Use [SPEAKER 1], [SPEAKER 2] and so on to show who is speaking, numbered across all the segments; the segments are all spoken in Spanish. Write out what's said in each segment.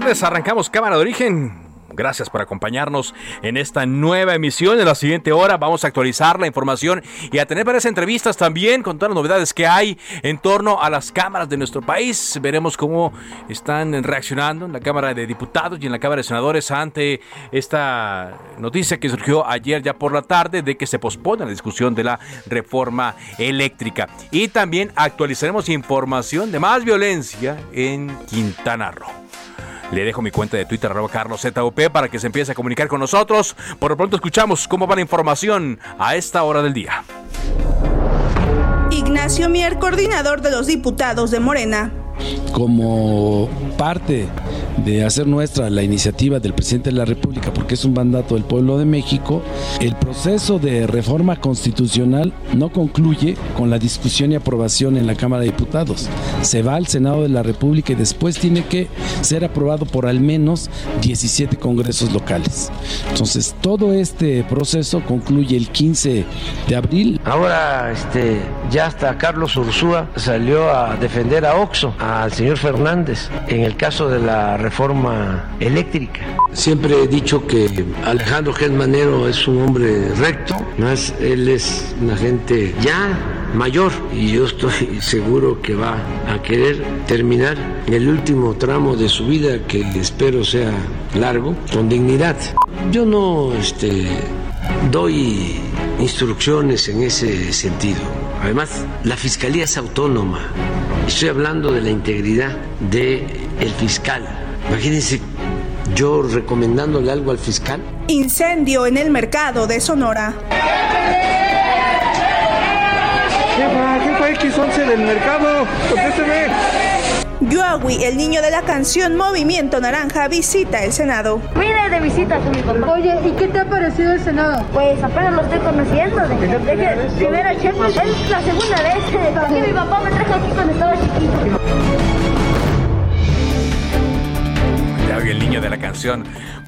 [SPEAKER 1] Tardes, arrancamos Cámara de Origen. Gracias por acompañarnos en esta nueva emisión. En la siguiente hora vamos a actualizar la información y a tener varias entrevistas también con todas las novedades que hay en torno a las cámaras de nuestro país. Veremos cómo están reaccionando en la Cámara de Diputados y en la Cámara de Senadores ante esta noticia que surgió ayer ya por la tarde de que se pospone la discusión de la reforma eléctrica. Y también actualizaremos información de más violencia en Quintana Roo. Le dejo mi cuenta de Twitter, arroba carloszup, para que se empiece a comunicar con nosotros. Por lo pronto escuchamos cómo va la información a esta hora del día.
[SPEAKER 2] Ignacio Mier, coordinador de los diputados de Morena.
[SPEAKER 3] Como parte de hacer nuestra la iniciativa del presidente de la República, porque es un mandato del pueblo de México, el proceso de reforma constitucional no concluye con la discusión y aprobación en la Cámara de Diputados. Se va al Senado de la República y después tiene que ser aprobado por al menos 17 congresos locales. Entonces, todo este proceso concluye el 15 de abril.
[SPEAKER 4] Ahora, este, ya hasta Carlos Ursúa salió a defender a Oxo, al señor Fernández, en el caso de la reforma eléctrica. Siempre he dicho que Alejandro Germanero es un hombre recto, más él es una gente ya mayor y yo estoy seguro que va a querer terminar el último tramo de su vida que espero sea largo con dignidad. Yo no este, doy instrucciones en ese sentido. Además, la fiscalía es autónoma. Estoy hablando de la integridad del el fiscal. Imagínense yo recomendándole algo al fiscal.
[SPEAKER 2] Incendio en el mercado de Sonora.
[SPEAKER 5] ¿Qué fue X11 del mercado? Contésteme.
[SPEAKER 2] Yoawi, el niño de la canción Movimiento Naranja, visita el Senado.
[SPEAKER 6] Vine de visita con mi papá.
[SPEAKER 7] Oye, ¿y qué te ha parecido el Senado?
[SPEAKER 6] Pues apenas lo estoy conociendo. De, de, de que primera checo, es la segunda vez que mi papá me trajo aquí cuando estaba chiquito.
[SPEAKER 1] El niño de la canción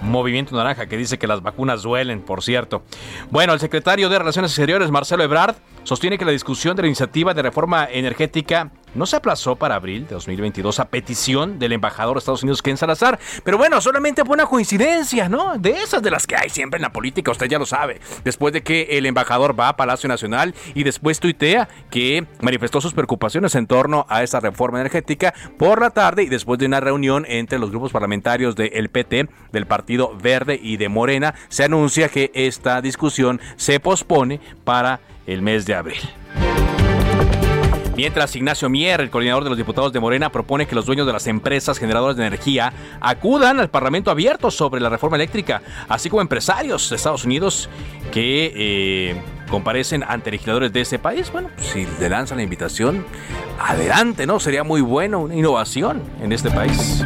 [SPEAKER 1] Movimiento Naranja, que dice que las vacunas duelen, por cierto. Bueno, el secretario de Relaciones Exteriores, Marcelo Ebrard, sostiene que la discusión de la iniciativa de reforma energética no se aplazó para abril de 2022 a petición del embajador de Estados Unidos, Ken Salazar. Pero bueno, solamente fue una coincidencia, ¿no? De esas de las que hay siempre en la política, usted ya lo sabe. Después de que el embajador va a Palacio Nacional y después tuitea que manifestó sus preocupaciones en torno a esa reforma energética por la tarde y después de una reunión entre los grupos parlamentarios del PT, del Partido Verde y de Morena, se anuncia que esta discusión se pospone para el mes de abril. Mientras Ignacio Mier, el coordinador de los diputados de Morena, propone que los dueños de las empresas generadoras de energía acudan al Parlamento abierto sobre la reforma eléctrica, así como empresarios de Estados Unidos que eh, comparecen ante legisladores de ese país. Bueno, si le lanzan la invitación, adelante, ¿no? Sería muy bueno, una innovación en este país.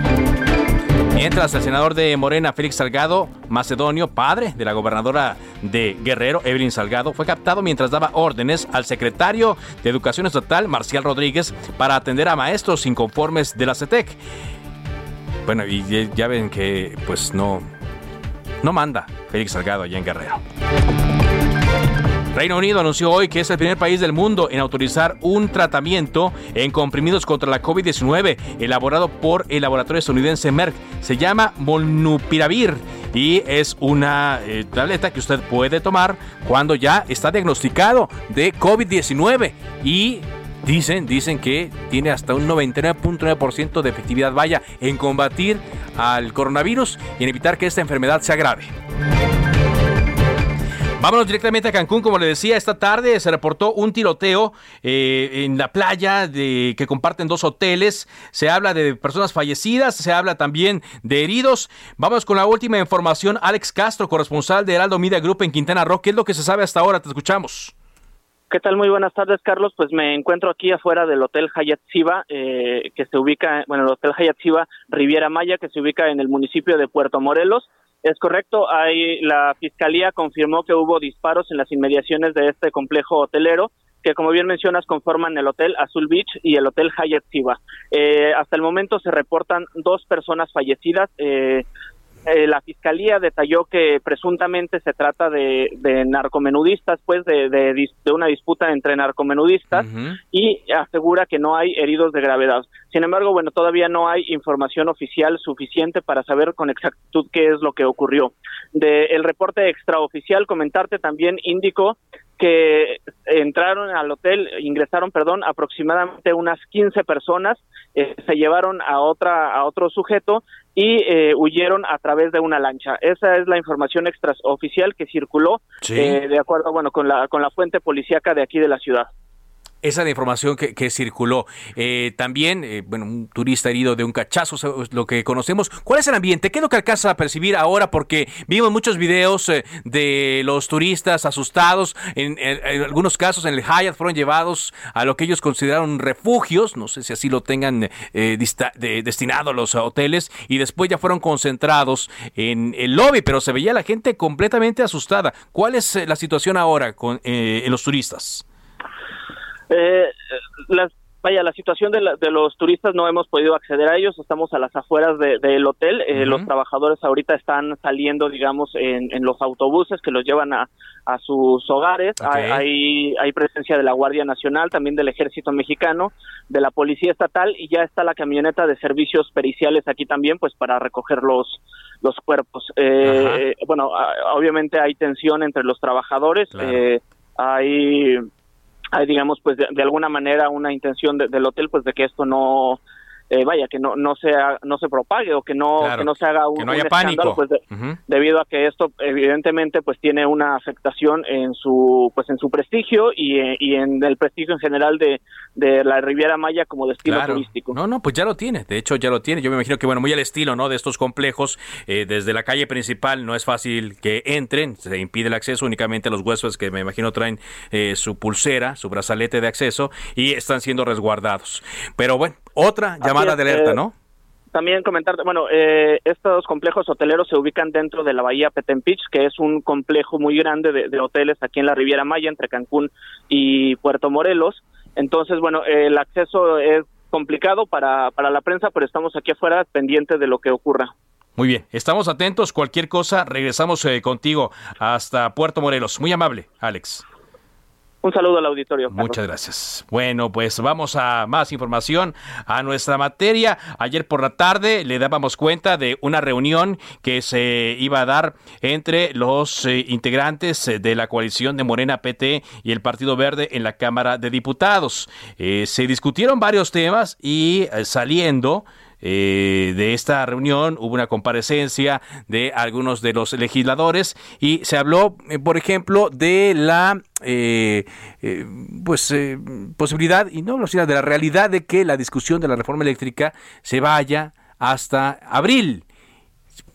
[SPEAKER 1] Mientras el senador de Morena, Félix Salgado Macedonio, padre de la gobernadora de Guerrero, Evelyn Salgado, fue captado mientras daba órdenes al secretario de Educación Estatal, Marcial Rodríguez, para atender a maestros inconformes de la CETEC. Bueno, y ya ven que pues no, no manda Félix Salgado allá en Guerrero. Reino Unido anunció hoy que es el primer país del mundo en autorizar un tratamiento en comprimidos contra la COVID-19 elaborado por el laboratorio estadounidense Merck. Se llama Molnupiravir y es una eh, tableta que usted puede tomar cuando ya está diagnosticado de COVID-19 y Dicen, dicen que tiene hasta un 99.9% de efectividad, vaya, en combatir al coronavirus y en evitar que esta enfermedad se agrave. Vámonos directamente a Cancún, como le decía, esta tarde se reportó un tiroteo eh, en la playa de, que comparten dos hoteles. Se habla de personas fallecidas, se habla también de heridos. Vamos con la última información. Alex Castro, corresponsal de Heraldo Media Group en Quintana Roo. ¿Qué es lo que se sabe hasta ahora? Te escuchamos.
[SPEAKER 8] ¿Qué tal? Muy buenas tardes, Carlos. Pues me encuentro aquí afuera del Hotel Hayat Siva, eh, que se ubica, bueno, el Hotel Hayat Siva Riviera Maya, que se ubica en el municipio de Puerto Morelos. Es correcto, hay, la fiscalía confirmó que hubo disparos en las inmediaciones de este complejo hotelero que como bien mencionas conforman el Hotel Azul Beach y el Hotel Hyatt Siva. Eh, hasta el momento se reportan dos personas fallecidas. Eh, eh, la fiscalía detalló que presuntamente se trata de, narcomenudistas, pues de, de, una disputa entre narcomenudistas y asegura que no hay heridos de gravedad. Sin embargo, bueno, todavía no hay información oficial suficiente para saber con exactitud qué es lo que ocurrió. De el reporte extraoficial, comentarte también indicó que entraron al hotel, ingresaron, perdón, aproximadamente unas 15 personas, eh, se llevaron a otra a otro sujeto y eh, huyeron a través de una lancha. Esa es la información extraoficial que circuló eh, de acuerdo, bueno, con la con la fuente policíaca de aquí de la ciudad.
[SPEAKER 1] Esa es la información que, circuló. Eh, también, eh, bueno, un turista herido de un cachazo, lo que conocemos. ¿Cuál es el ambiente? ¿Qué es lo que alcanza a percibir ahora? Porque vimos muchos videos eh, de los turistas asustados. En, algunos casos, en el Hyatt fueron llevados a lo que ellos consideraron refugios. No sé si así lo tengan destinado a los hoteles. Y después ya fueron concentrados en el lobby, pero se veía la gente completamente asustada. ¿Cuál es la situación ahora con los turistas?
[SPEAKER 8] Eh, las, vaya, la situación de, de, los turistas no hemos podido acceder a ellos, estamos a las afueras del hotel, eh, los trabajadores ahorita están saliendo, digamos, en, en, los autobuses que los llevan a, a sus hogares, hay, hay presencia de la Guardia Nacional, también del Ejército Mexicano, de la Policía Estatal y ya está la camioneta de servicios periciales aquí también, pues para recoger los, los cuerpos. Eh, bueno, obviamente hay tensión entre los trabajadores, eh, hay hay digamos pues de, alguna manera una intención del hotel pues de que esto no eh, vaya que no no sea no se propague o que no que no se haga un,
[SPEAKER 1] haya pánico.
[SPEAKER 8] pues debido a que esto evidentemente pues tiene una afectación en su pues en su prestigio y, y en el prestigio en general de, de la Riviera Maya como destino turístico.
[SPEAKER 1] No, no, pues ya lo tiene, de hecho ya lo tiene. Yo me imagino que bueno, muy al estilo, ¿no? de estos complejos eh, desde la calle principal no es fácil que entren, se impide el acceso únicamente a los huéspedes que me imagino traen eh, su pulsera, su brazalete de acceso y están siendo resguardados. Pero bueno, otra llamada de alerta, ¿no?
[SPEAKER 8] También comentar, bueno, eh, estos complejos hoteleros se ubican dentro de la bahía Petempich, que es un complejo muy grande de, hoteles aquí en la Riviera Maya, entre Cancún y Puerto Morelos. Entonces, bueno, el acceso es complicado para, para la prensa, pero estamos aquí afuera pendientes de lo que ocurra.
[SPEAKER 1] Muy bien, estamos atentos. Cualquier cosa, regresamos eh, contigo hasta Puerto Morelos. Muy amable, Alex.
[SPEAKER 8] Un saludo al auditorio.
[SPEAKER 1] Muchas gracias. Bueno, pues vamos a más información a nuestra materia. Ayer por la tarde le dábamos cuenta de una reunión que se iba a dar entre los eh, integrantes eh, de la coalición de Morena PT y el Partido Verde en la Cámara de Diputados. Eh, se discutieron varios temas y saliendo eh, de esta reunión hubo una comparecencia de algunos de los legisladores y se habló, eh, por ejemplo, de la eh, pues posibilidad y no de la realidad de que la discusión de la reforma eléctrica se vaya hasta abril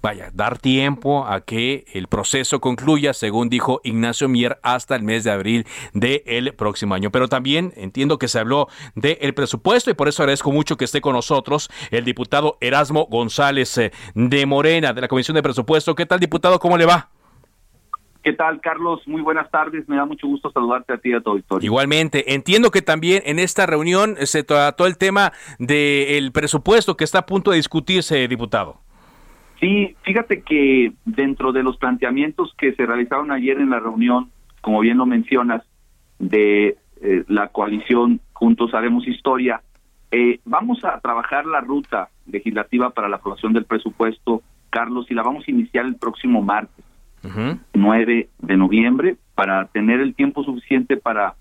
[SPEAKER 1] vaya, dar tiempo a que el proceso concluya, según dijo Ignacio Mier, hasta el mes de abril del próximo año. Pero también entiendo que se habló del presupuesto y por eso agradezco mucho que esté con nosotros el diputado Erasmo González eh, de Morena, de la Comisión de Presupuesto. ¿Qué tal, diputado? ¿Cómo le va?
[SPEAKER 9] ¿Qué tal, Carlos? Muy buenas tardes. Me da mucho gusto saludarte a ti y a tu auditorio.
[SPEAKER 1] Igualmente. Entiendo que también en esta reunión se trató el tema del presupuesto que está a punto de discutirse, diputado.
[SPEAKER 9] Sí, fíjate que dentro de los planteamientos que se realizaron ayer en la reunión, como bien lo mencionas, de eh, la coalición Juntos Haremos Historia, eh, vamos a trabajar la ruta legislativa para la aprobación del presupuesto Carlos, y la vamos a iniciar el próximo martes, 9 de noviembre, para tener el tiempo suficiente para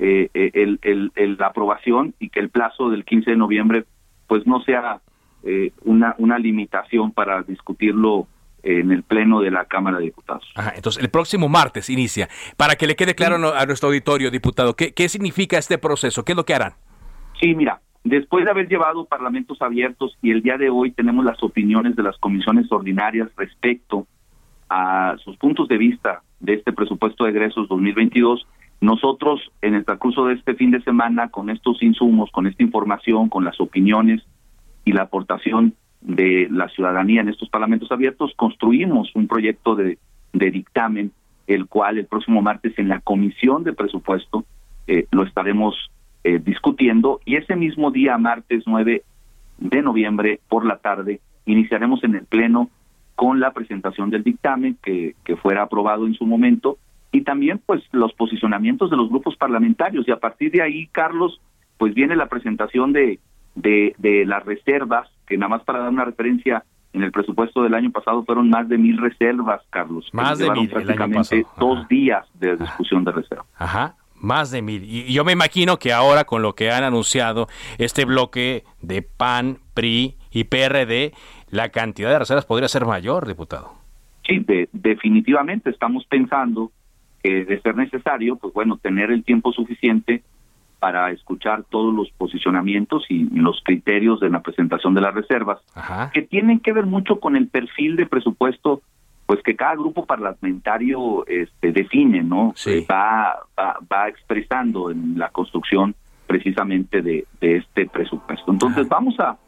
[SPEAKER 9] eh, el, el, la aprobación y que el plazo del 15 de noviembre pues no sea eh, una, una limitación para discutirlo en el pleno de la Cámara de Diputados.
[SPEAKER 1] entonces, el próximo martes inicia. Para que le quede claro a nuestro auditorio, diputado, ¿qué, ¿qué significa este proceso? ¿Qué es lo que harán?
[SPEAKER 9] Sí, mira, después de haber llevado parlamentos abiertos y el día de hoy tenemos las opiniones de las comisiones ordinarias respecto a sus puntos de vista de este presupuesto de egresos 2022, nosotros en el transcurso de este fin de semana, con estos insumos, con esta información, con las opiniones y la aportación de la ciudadanía en estos parlamentos abiertos, construimos un proyecto de, dictamen, el cual el próximo martes en la comisión de presupuesto eh, lo estaremos eh, discutiendo y ese mismo día, martes 9 de noviembre por la tarde, iniciaremos en el Pleno con la presentación del dictamen que, que fuera aprobado en su momento y también pues los posicionamientos de los grupos parlamentarios. Y a partir de ahí, Carlos, pues viene la presentación de, de, de las reservas, que nada más para dar una referencia, en el presupuesto del año pasado fueron más de mil reservas, Carlos.
[SPEAKER 1] Más de mil.
[SPEAKER 9] Prácticamente dos días de discusión de reservas.
[SPEAKER 1] Ajá. Más de mil. Y yo me imagino que ahora con lo que han anunciado este bloque de PAN, PRI y PRD, la cantidad de reservas podría ser mayor, diputado.
[SPEAKER 9] Sí, definitivamente estamos pensando que de ser necesario, pues bueno, tener el tiempo suficiente para escuchar todos los posicionamientos y, los criterios de la presentación de las reservas, que tienen que ver mucho con el perfil de presupuesto pues que cada grupo parlamentario este, define, ¿no?
[SPEAKER 1] Sí.
[SPEAKER 9] Va, va, expresando en la construcción precisamente de, este presupuesto. Entonces vamos a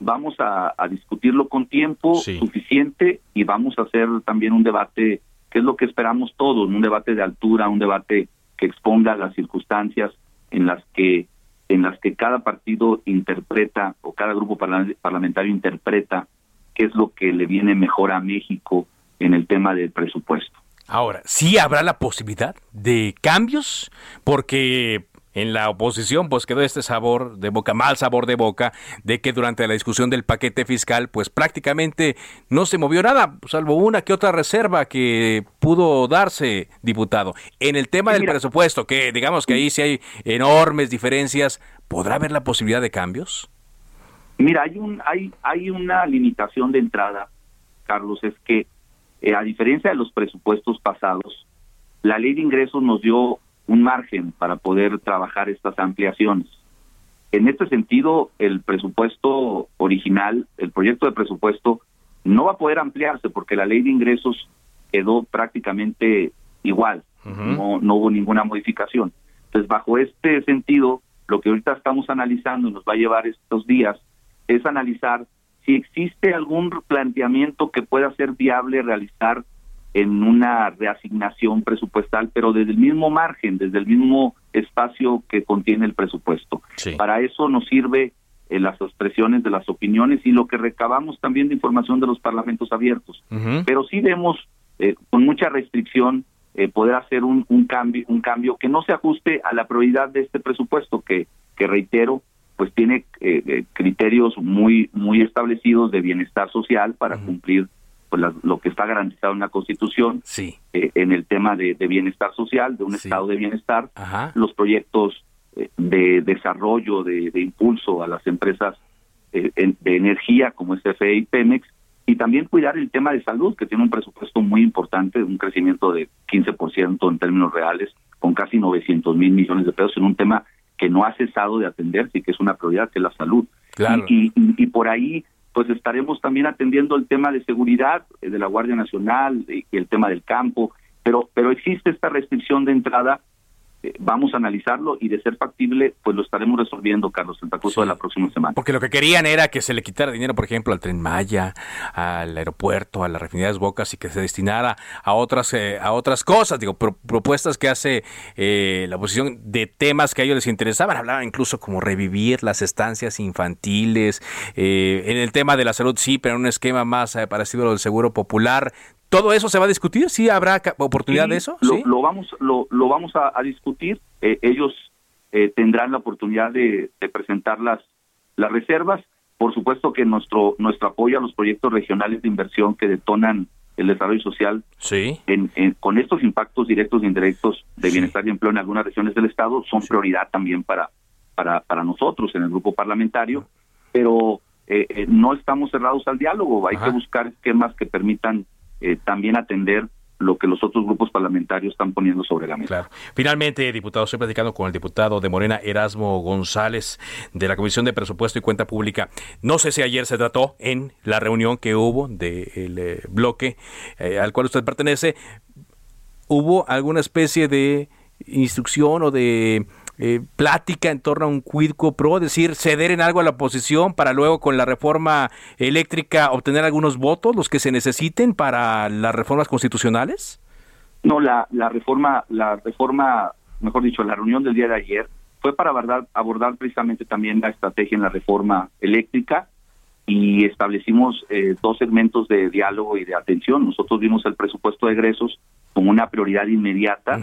[SPEAKER 9] vamos a, discutirlo con tiempo suficiente y vamos a hacer también un debate que es lo que esperamos todos, un debate de altura, un debate que exponga las circunstancias en las que en las que cada partido interpreta o cada grupo parlamentario interpreta qué es lo que le viene mejor a México en el tema del presupuesto.
[SPEAKER 1] Ahora, ¿sí habrá la posibilidad de cambios? Porque en la oposición pues quedó este sabor de boca, mal sabor de boca, de que durante la discusión del paquete fiscal pues prácticamente no se movió nada, salvo una que otra reserva que pudo darse, diputado. En el tema del presupuesto, que digamos que ahí sí hay enormes diferencias, ¿podrá haber la posibilidad de cambios?
[SPEAKER 9] Mira, hay, un, hay, hay una limitación de entrada, Carlos, es que eh, a diferencia de los presupuestos pasados, la ley de ingresos nos dio un margen para poder trabajar estas ampliaciones. En este sentido, el presupuesto original, el proyecto de presupuesto, no va a poder ampliarse porque la ley de ingresos quedó prácticamente igual, no, no hubo ninguna modificación. Entonces, bajo este sentido, lo que ahorita estamos analizando y nos va a llevar estos días es analizar si existe algún planteamiento que pueda ser viable realizar en una reasignación presupuestal, pero desde el mismo margen, desde el mismo espacio que contiene el presupuesto. Para eso nos sirve eh, las expresiones de las opiniones y lo que recabamos también de información de los parlamentos abiertos. Pero sí vemos eh, con mucha restricción eh, poder hacer un, un, cambio, un cambio que no se ajuste a la prioridad de este presupuesto, que, que reitero, pues tiene criterios muy, muy establecidos de bienestar social para cumplir pues lo que está garantizado en la Constitución,
[SPEAKER 1] sí.
[SPEAKER 9] Eh, en el tema de, bienestar social, de un estado de bienestar, los proyectos eh, de desarrollo, de, impulso a las empresas eh, de energía como es CFE y Pemex, y también cuidar el tema de salud, que tiene un presupuesto muy importante, un crecimiento de 15% en términos reales, con casi 900 mil millones de pesos en un tema que no ha cesado de atenderse y que es una prioridad, que es la salud.
[SPEAKER 1] Claro.
[SPEAKER 9] y, y por ahí pues estaremos también atendiendo el tema de seguridad eh, de la Guardia Nacional y el tema del campo, pero pero existe esta restricción de entrada eh, vamos a analizarlo y de ser factible, pues lo estaremos resolviendo, Carlos, en el curso de la próxima semana.
[SPEAKER 1] Porque lo que querían era que se le quitara dinero, por ejemplo, al Tren Maya, al aeropuerto, a las refinerías Bocas y que se destinara a otras eh, a otras cosas, digo, propuestas que hace eh, la oposición de temas que a ellos les interesaban. Hablaban incluso como revivir las estancias infantiles, en el tema de la salud sí, pero en un esquema más parecido al seguro popular. ¿Todo eso se va a discutir? ¿Sí habrá oportunidad de eso?
[SPEAKER 9] Lo, lo, vamos, lo, lo vamos a, discutir. Eh, ellos eh, tendrán la oportunidad de, presentar las, las reservas por supuesto que nuestro nuestro apoyo a los proyectos regionales de inversión que detonan el desarrollo social
[SPEAKER 1] sí.
[SPEAKER 9] en, con estos impactos directos e indirectos de bienestar y empleo en algunas regiones del estado son prioridad también para para para nosotros en el grupo parlamentario pero eh, eh, no estamos cerrados al diálogo hay que buscar esquemas que permitan eh, también atender lo que los otros grupos parlamentarios están poniendo sobre la mesa.
[SPEAKER 1] Claro. Finalmente, diputado, estoy platicando con el diputado de Morena, Erasmo González, de la Comisión de Presupuesto y Cuenta Pública. No sé si ayer se trató en la reunión que hubo del eh, bloque eh, al cual usted pertenece, ¿hubo alguna especie de instrucción o de eh, plática en torno a un quid pro, decir, ceder en algo a la oposición para luego con la reforma eléctrica obtener algunos votos, los que se necesiten para las reformas constitucionales?
[SPEAKER 9] No, la, la reforma, la reforma, mejor dicho, la reunión del día de ayer fue para abordar, abordar precisamente también la estrategia en la reforma eléctrica y establecimos eh, dos segmentos de diálogo y de atención. Nosotros vimos el presupuesto de egresos como una prioridad inmediata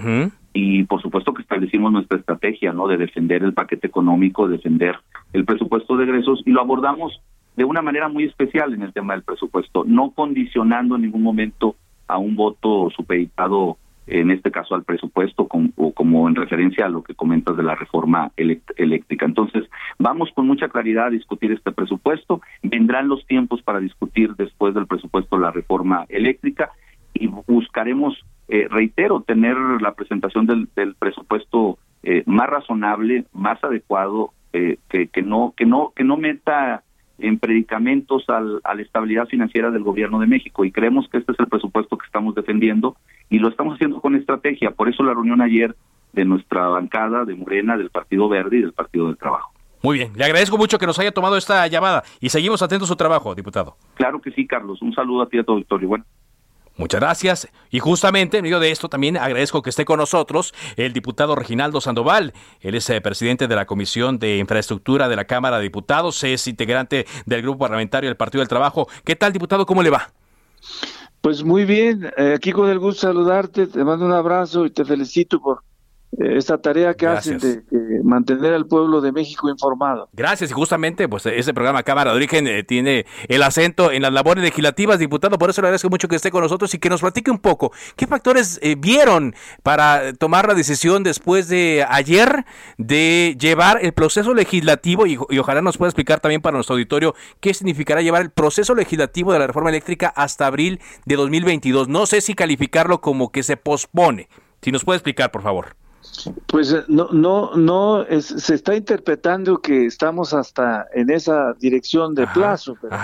[SPEAKER 9] y por supuesto que establecimos nuestra estrategia, ¿no? De defender el paquete económico, defender el presupuesto de egresos y lo abordamos de una manera muy especial en el tema del presupuesto, no condicionando en ningún momento a un voto supeditado en este caso al presupuesto o como en referencia a lo que comentas de la reforma eléctrica. Entonces, vamos con mucha claridad a discutir este presupuesto, vendrán los tiempos para discutir después del presupuesto la reforma eléctrica y buscaremos, eh, reitero, tener la presentación del, presupuesto eh, más razonable, más adecuado, eh, que, que no que no que no meta en predicamentos al, a la estabilidad financiera del gobierno de México y creemos que este es el presupuesto que estamos defendiendo y lo estamos haciendo con estrategia. Por eso la reunión ayer de nuestra bancada de Morena, del Partido Verde y del Partido del Trabajo.
[SPEAKER 1] Muy bien, le agradezco mucho que nos haya tomado esta llamada y seguimos atentos a su trabajo, diputado.
[SPEAKER 9] Claro que sí, Carlos. Un saludo a ti y a tu auditorio. Bueno.
[SPEAKER 1] Muchas gracias. Y justamente en medio de esto también agradezco que esté con nosotros el diputado Reginaldo Sandoval. Él es eh, presidente de la Comisión de Infraestructura de la Cámara de Diputados, es integrante del Grupo Parlamentario del Partido del Trabajo. ¿Qué tal, diputado? ¿Cómo le va?
[SPEAKER 10] Pues muy bien, eh, aquí con el gusto saludarte, te mando un abrazo y te felicito por esta tarea que hacen de, mantener al pueblo de México informado.
[SPEAKER 1] Gracias, y justamente pues ese programa Cámara de Origen eh, tiene el acento en las labores legislativas, diputado, por eso le agradezco mucho que esté con nosotros y que nos platique un poco qué factores eh, vieron para tomar la decisión después de ayer de llevar el proceso legislativo y, y ojalá nos pueda explicar también para nuestro auditorio qué significará llevar el proceso legislativo de la reforma eléctrica hasta abril de 2022. No sé si calificarlo como que se pospone. Si nos puede explicar, por favor.
[SPEAKER 10] Pues eh, no, no, no, se está interpretando que estamos hasta en esa dirección de plazo. Pero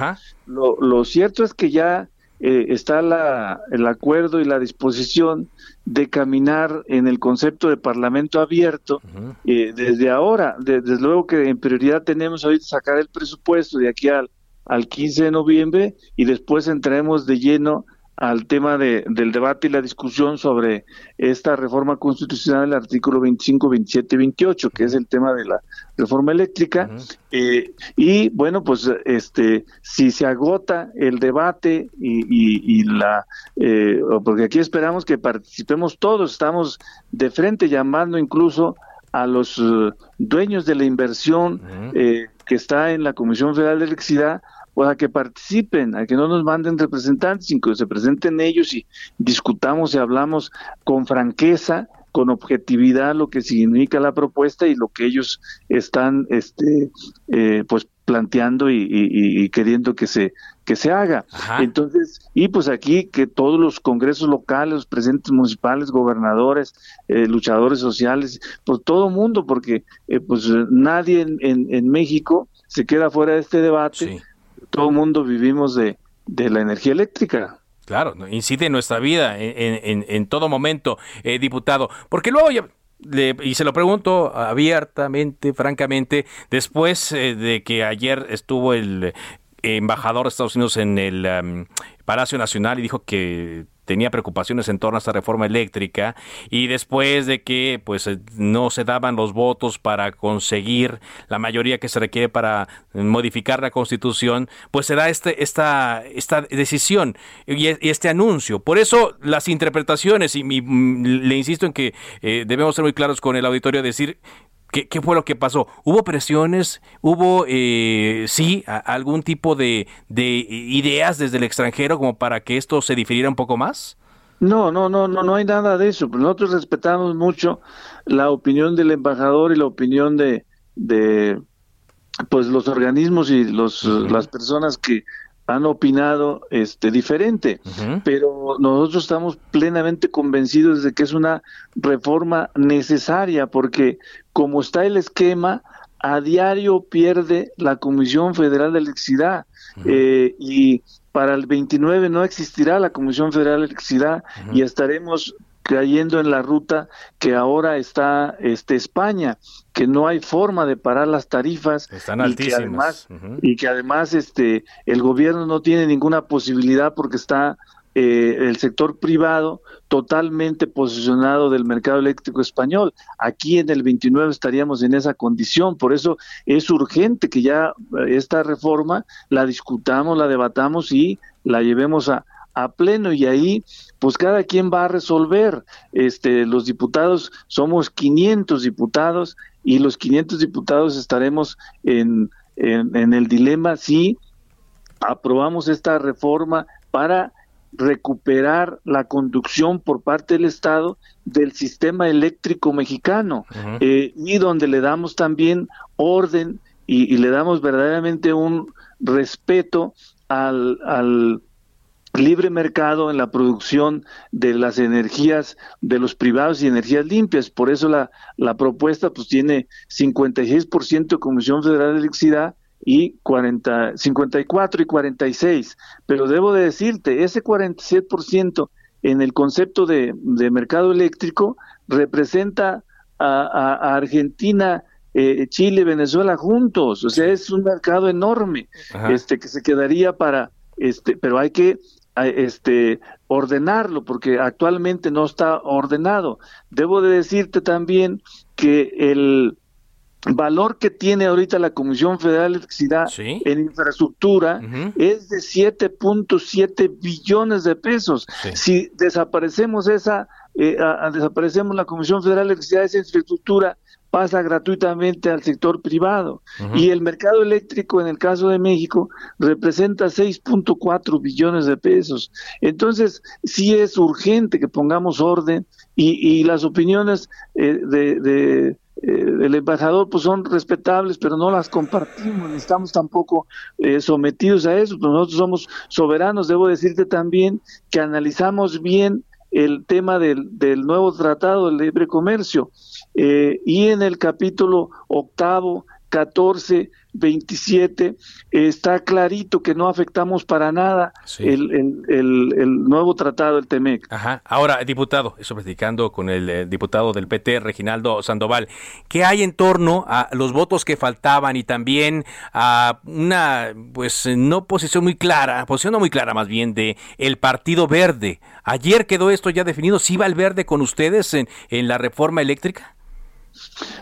[SPEAKER 10] Lo, lo, cierto es que ya eh, está la, el acuerdo y la disposición de caminar en el concepto de parlamento abierto eh, desde ahora. desde luego que en prioridad tenemos hoy sacar el presupuesto de aquí al, al 15 de noviembre y después entraremos de lleno al tema de, del debate y la discusión sobre esta reforma constitucional, el artículo 25, 27 y 28, que es el tema de la reforma eléctrica. Eh, y bueno, pues este, si se agota el debate y, y, la, eh, porque aquí esperamos que participemos todos, estamos de frente llamando incluso a los uh, dueños de la inversión eh, que está en la Comisión Federal de Electricidad o a que participen, a que no nos manden representantes, sino que se presenten ellos y discutamos y hablamos con franqueza, con objetividad lo que significa la propuesta y lo que ellos están este eh, pues planteando y, queriendo que se que se haga. Entonces y pues aquí que todos los congresos locales los presidentes municipales gobernadores eh, luchadores sociales pues todo mundo porque eh, pues nadie en, en, México se queda fuera de este debate todo el mundo vivimos de, la energía eléctrica.
[SPEAKER 1] Claro, incide en nuestra vida en, en, todo momento, eh, diputado. Porque luego ya, y se lo pregunto abiertamente, francamente, después eh, de que ayer estuvo el embajador de Estados Unidos en el Palacio Nacional y dijo que tenía preocupaciones en torno a esta reforma eléctrica y después de que pues eh, no se daban los votos para conseguir la mayoría que se requiere para modificar la Constitución, pues se da este, esta, esta decisión y, este anuncio. Por eso las interpretaciones, y le insisto en que eh, debemos ser muy claros con el auditorio, decir ¿Qué, fue lo que pasó? ¿Hubo presiones? ¿Hubo, eh, sí, algún tipo de, ideas desde el extranjero como para que esto se difiriera un poco más?
[SPEAKER 10] No, no, no, no, no hay nada de eso. Nosotros respetamos mucho la opinión del embajador y la opinión de, de pues los organismos y los, las personas que han opinado este diferente, pero nosotros estamos plenamente convencidos de que es una reforma necesaria porque como está el esquema, a diario pierde la Comisión Federal de Electricidad eh, y para el 29 no existirá la Comisión Federal de Electricidad y estaremos cayendo en la ruta que ahora está este España, que no hay forma de parar las tarifas
[SPEAKER 1] Están y que
[SPEAKER 10] además y que además este el gobierno no tiene ninguna posibilidad porque está eh, el sector privado totalmente posicionado del mercado eléctrico español. Aquí en el 29 estaríamos en esa condición, por eso es urgente que ya esta reforma la discutamos, la debatamos y la llevemos a, a pleno y ahí pues cada quien va a resolver. Este, los diputados somos 500 diputados y los 500 diputados estaremos en, en, el dilema si aprobamos esta reforma para recuperar la conducción por parte del Estado del sistema eléctrico mexicano eh, y donde le damos también orden y, y le damos verdaderamente un respeto al, al libre mercado en la producción de las energías de los privados y energías limpias. Por eso la, la propuesta pues tiene 56% de Comisión Federal de Electricidad y 40, 54 y 46. Pero debo de decirte, ese 47% en el concepto de, de mercado eléctrico representa a, Argentina, eh, Chile, Venezuela juntos. O sea, es un mercado enorme este que se quedaría para este, pero hay que este ordenarlo porque actualmente no está ordenado. Debo de decirte también que el valor que tiene ahorita la Comisión Federal de Electricidad en infraestructura es de 7.7 billones de pesos. Si desaparecemos esa, eh, desaparecemos la Comisión Federal de Electricidad, esa infraestructura pasa gratuitamente al sector privado. Y el mercado eléctrico, en el caso de México, representa 6.4 billones de pesos. Entonces, sí es urgente que pongamos orden y, las opiniones eh, de, del embajador pues son respetables, pero no las compartimos, ni estamos tampoco eh, sometidos a eso, pues nosotros somos soberanos. Debo decirte también que analizamos bien el tema del, del nuevo tratado de libre comercio eh, y en el capítulo octavo, 14, 27, está clarito que no afectamos para nada el, el, nuevo tratado, el TEMEC.
[SPEAKER 1] Ajá. Ahora, diputado, eso platicando con el, eh, diputado del PT, Reginaldo Sandoval, ¿qué hay en torno a los votos que faltaban y también a una, pues, no posición muy clara, posición no muy clara más bien de el Partido Verde? Ayer quedó esto ya definido, ¿sí va el verde con ustedes en, en la reforma eléctrica?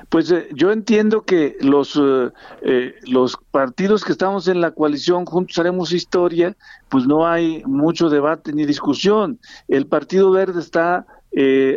[SPEAKER 10] Pues eh, yo entiendo que los, eh, eh, los partidos que estamos en la coalición Juntos Haremos Historia, pues no hay mucho debate ni discusión. El Partido Verde está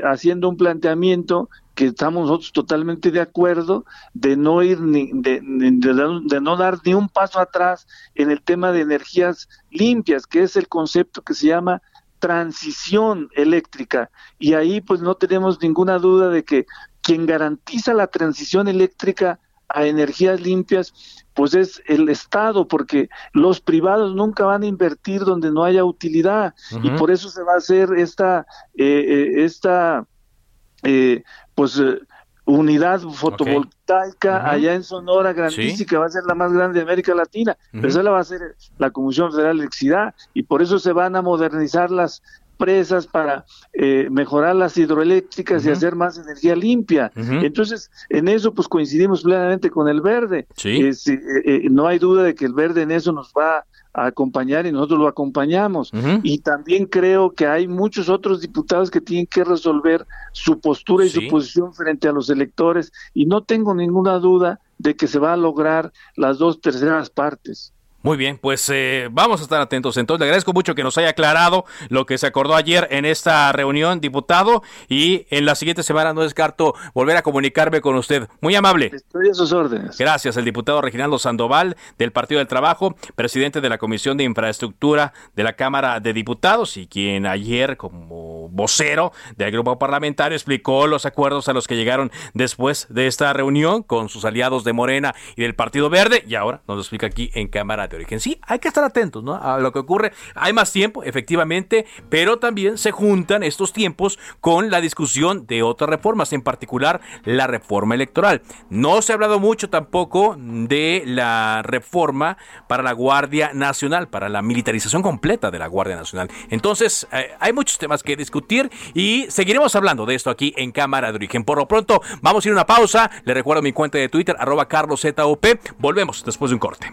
[SPEAKER 10] haciendo un planteamiento que estamos nosotros totalmente de acuerdo de no ir ni de, de, no dar ni un paso atrás en el tema de energías limpias, que es el concepto que se llama transición eléctrica y ahí pues no tenemos ninguna duda de que quien garantiza la transición eléctrica a energías limpias, pues es el Estado, porque los privados nunca van a invertir donde no haya utilidad. Y por eso se va a hacer esta, eh, eh, esta, eh, pues unidad fotovoltaica allá en Sonora grandísima, que va a ser la más grande de América Latina, pero esa la va a hacer la Comisión Federal de Electricidad y por eso se van a modernizar las presas para eh, mejorar las hidroeléctricas y hacer más energía limpia. Entonces, en eso pues coincidimos plenamente con el verde. Eh, eh, no hay duda de que el verde en eso nos va a acompañar y nosotros lo acompañamos. Y también creo que hay muchos otros diputados que tienen que resolver su postura y su posición frente a los electores y no tengo ninguna duda de que se va a lograr las dos terceras partes.
[SPEAKER 1] Muy bien, pues eh, vamos a estar atentos. Entonces, le agradezco mucho que nos haya aclarado lo que se acordó ayer en esta reunión, diputado, y en la siguiente semana no descarto volver a comunicarme con usted. Muy amable.
[SPEAKER 10] Estoy a sus órdenes.
[SPEAKER 1] Gracias, el diputado Reginaldo Sandoval del Partido del Trabajo, presidente de la Comisión de Infraestructura de la Cámara de Diputados y quien ayer, como vocero del grupo parlamentario, explicó los acuerdos a los que llegaron después de esta reunión con sus aliados de Morena y del Partido Verde, y ahora nos lo explica aquí en Cámara de origen. Sí, hay que estar atentos ¿no? a lo que ocurre. Hay más tiempo, efectivamente, pero también se juntan estos tiempos con la discusión de otras reformas, en particular la reforma electoral. No se ha hablado mucho tampoco de la reforma para la Guardia Nacional, para la militarización completa de la Guardia Nacional. Entonces, eh, hay muchos temas que discutir y seguiremos hablando de esto aquí en Cámara de Origen. Por lo pronto, vamos a ir a una pausa. Le recuerdo mi cuenta de Twitter, arroba carloszop. Volvemos después de un corte.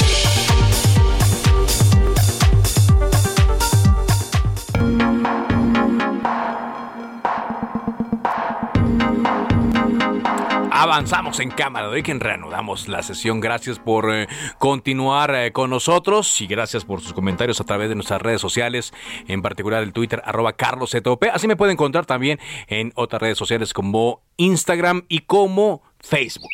[SPEAKER 1] Avanzamos en cámara de que reanudamos la sesión. Gracias por eh, continuar eh, con nosotros y gracias por sus comentarios a través de nuestras redes sociales, en particular el Twitter arroba carlosetop. Así me pueden encontrar también en otras redes sociales como Instagram y como Facebook.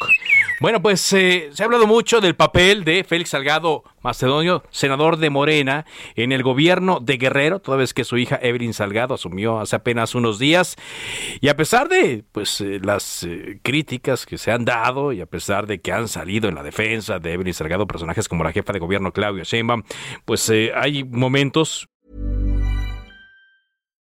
[SPEAKER 1] Bueno, pues eh, se ha hablado mucho del papel de Félix Salgado Macedonio, senador de Morena, en el gobierno de Guerrero, toda vez que su hija Evelyn Salgado asumió hace apenas unos días. Y a pesar de pues eh, las eh, críticas que se han dado y a pesar de que han salido en la defensa de Evelyn Salgado personajes como la jefa de gobierno Claudia Sheinbaum, pues hay momentos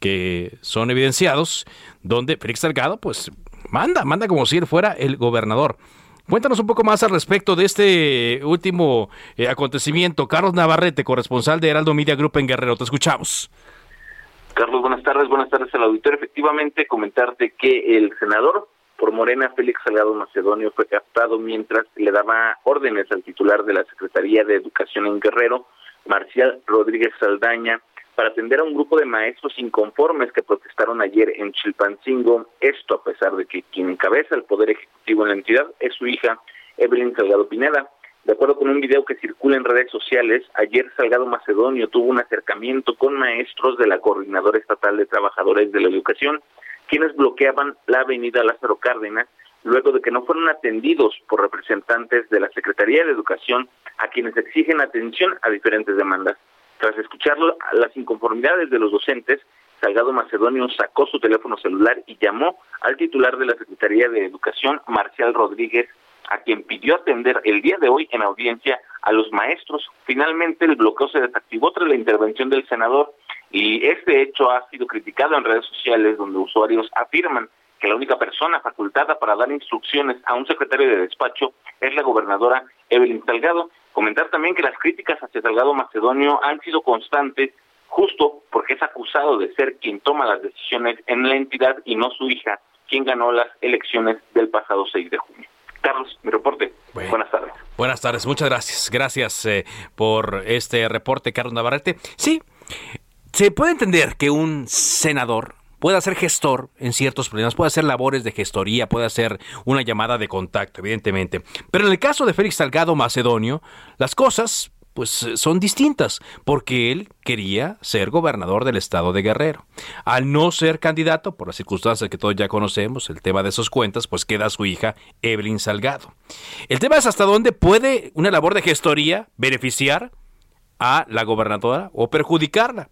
[SPEAKER 1] Que son evidenciados, donde Félix Salgado, pues, manda, manda como si él fuera el gobernador. Cuéntanos un poco más al respecto de este último eh, acontecimiento. Carlos Navarrete, corresponsal de Heraldo Media Group en Guerrero, te escuchamos.
[SPEAKER 11] Carlos, buenas tardes, buenas tardes al auditorio. Efectivamente, comentarte que el senador por Morena, Félix Salgado Macedonio, fue captado mientras le daba órdenes al titular de la Secretaría de Educación en Guerrero, Marcial Rodríguez Saldaña, para atender a un grupo de maestros inconformes que protestaron ayer en Chilpancingo, esto a pesar de que quien encabeza el poder ejecutivo en la entidad es su hija, Evelyn Salgado Pineda. De acuerdo con un video que circula en redes sociales, ayer Salgado Macedonio tuvo un acercamiento con maestros de la Coordinadora Estatal de Trabajadores de la Educación, quienes bloqueaban la avenida Lázaro Cárdenas luego de que no fueron atendidos por representantes de la Secretaría de Educación a quienes exigen atención a diferentes demandas. Tras escuchar las inconformidades de los docentes, Salgado Macedonio sacó su teléfono celular y llamó al titular de la Secretaría de Educación, Marcial Rodríguez, a quien pidió atender el día de hoy en audiencia a los maestros. Finalmente el bloqueo se desactivó tras la intervención del senador y este hecho ha sido criticado en redes sociales donde usuarios afirman que la única persona facultada para dar instrucciones a un secretario de despacho es la gobernadora Evelyn Salgado, Comentar también que las críticas hacia Salgado Macedonio han sido constantes
[SPEAKER 9] justo porque es acusado de ser quien toma las decisiones en la entidad y no su hija, quien ganó las elecciones del pasado 6 de junio. Carlos, mi reporte. Buenas tardes.
[SPEAKER 1] Buenas tardes, muchas gracias. Gracias eh, por este reporte, Carlos Navarrete. Sí, se puede entender que un senador pueda ser gestor en ciertos problemas, puede hacer labores de gestoría, puede hacer una llamada de contacto, evidentemente. Pero en el caso de Félix Salgado Macedonio, las cosas pues son distintas, porque él quería ser gobernador del estado de Guerrero. Al no ser candidato, por las circunstancias que todos ya conocemos, el tema de sus cuentas, pues queda su hija Evelyn Salgado. El tema es hasta dónde puede una labor de gestoría beneficiar a la gobernadora o perjudicarla.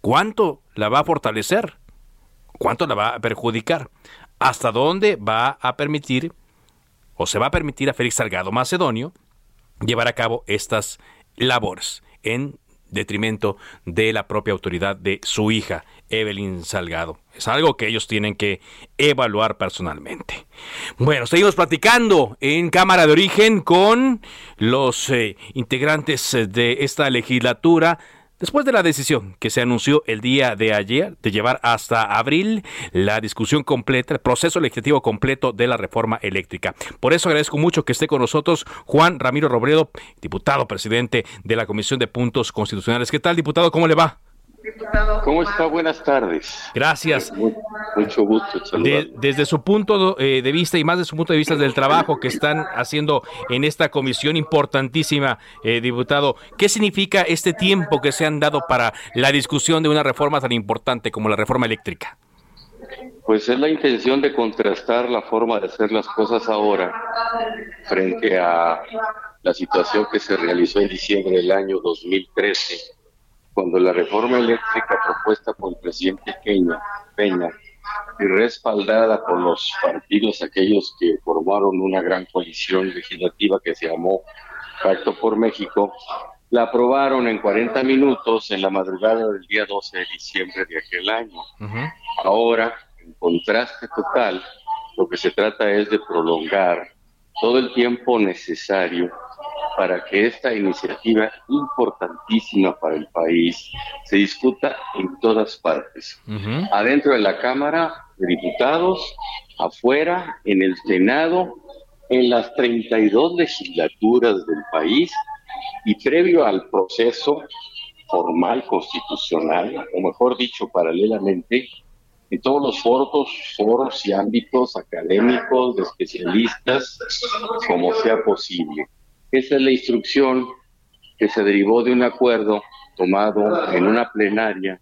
[SPEAKER 1] ¿Cuánto la va a fortalecer? ¿Cuánto la va a perjudicar? ¿Hasta dónde va a permitir o se va a permitir a Félix Salgado Macedonio llevar a cabo estas labores en detrimento de la propia autoridad de su hija, Evelyn Salgado. Es algo que ellos tienen que evaluar personalmente. Bueno, seguimos platicando en Cámara de Origen con los eh, integrantes de esta legislatura Después de la decisión que se anunció el día de ayer de llevar hasta abril la discusión completa, el proceso legislativo completo de la reforma eléctrica. Por eso agradezco mucho que esté con nosotros Juan Ramiro Robredo, diputado presidente de la Comisión de Puntos Constitucionales. ¿Qué tal, diputado? ¿Cómo le va?
[SPEAKER 12] ¿Cómo está? Buenas tardes.
[SPEAKER 1] Gracias.
[SPEAKER 12] mucho gusto.
[SPEAKER 1] desde su punto eh, de vista y más de su punto de vista del trabajo que están haciendo en esta comisión importantísima, eh, diputado, ¿qué significa este tiempo que se han dado para la discusión de una reforma tan importante como la reforma eléctrica?
[SPEAKER 12] Pues es la intención de contrastar la forma de hacer las cosas ahora frente a la situación que se realizó en diciembre del año 2013 cuando la reforma eléctrica propuesta por el presidente Peña, Peña y respaldada por los partidos aquellos que formaron una gran coalición legislativa que se llamó Pacto por México, la aprobaron en 40 minutos en la madrugada del día 12 de diciembre de aquel año. Ahora, en contraste total, lo que se trata es de prolongar todo el tiempo necesario para que esta iniciativa importantísima para el país se discuta en todas partes, adentro de la Cámara de Diputados, afuera, en el Senado, en las 32 legislaturas del país y previo al proceso formal constitucional, o mejor dicho, paralelamente, en todos los foros, foros y ámbitos académicos, de especialistas, como sea posible. Esa es la instrucción que se derivó de un acuerdo tomado en una plenaria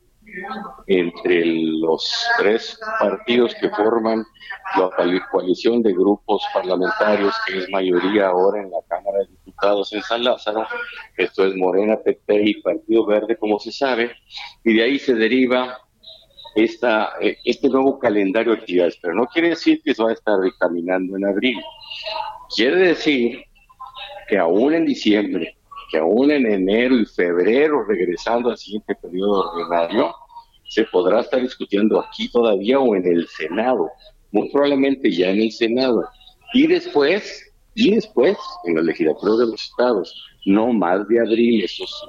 [SPEAKER 12] entre los tres partidos que forman la coalición de grupos parlamentarios, que es mayoría ahora en la Cámara de Diputados en San Lázaro, esto es Morena, PP y Partido Verde, como se sabe, y de ahí se deriva esta, eh, este nuevo calendario de actividades, pero no quiere decir que se va a estar dictaminando en abril. Quiere decir que aún en diciembre, que aún en enero y febrero, regresando al siguiente periodo ordinario, se podrá estar discutiendo aquí todavía o en el Senado, muy probablemente ya en el Senado. Y después, y después en la legislatura de los estados, no más de abril, eso sí.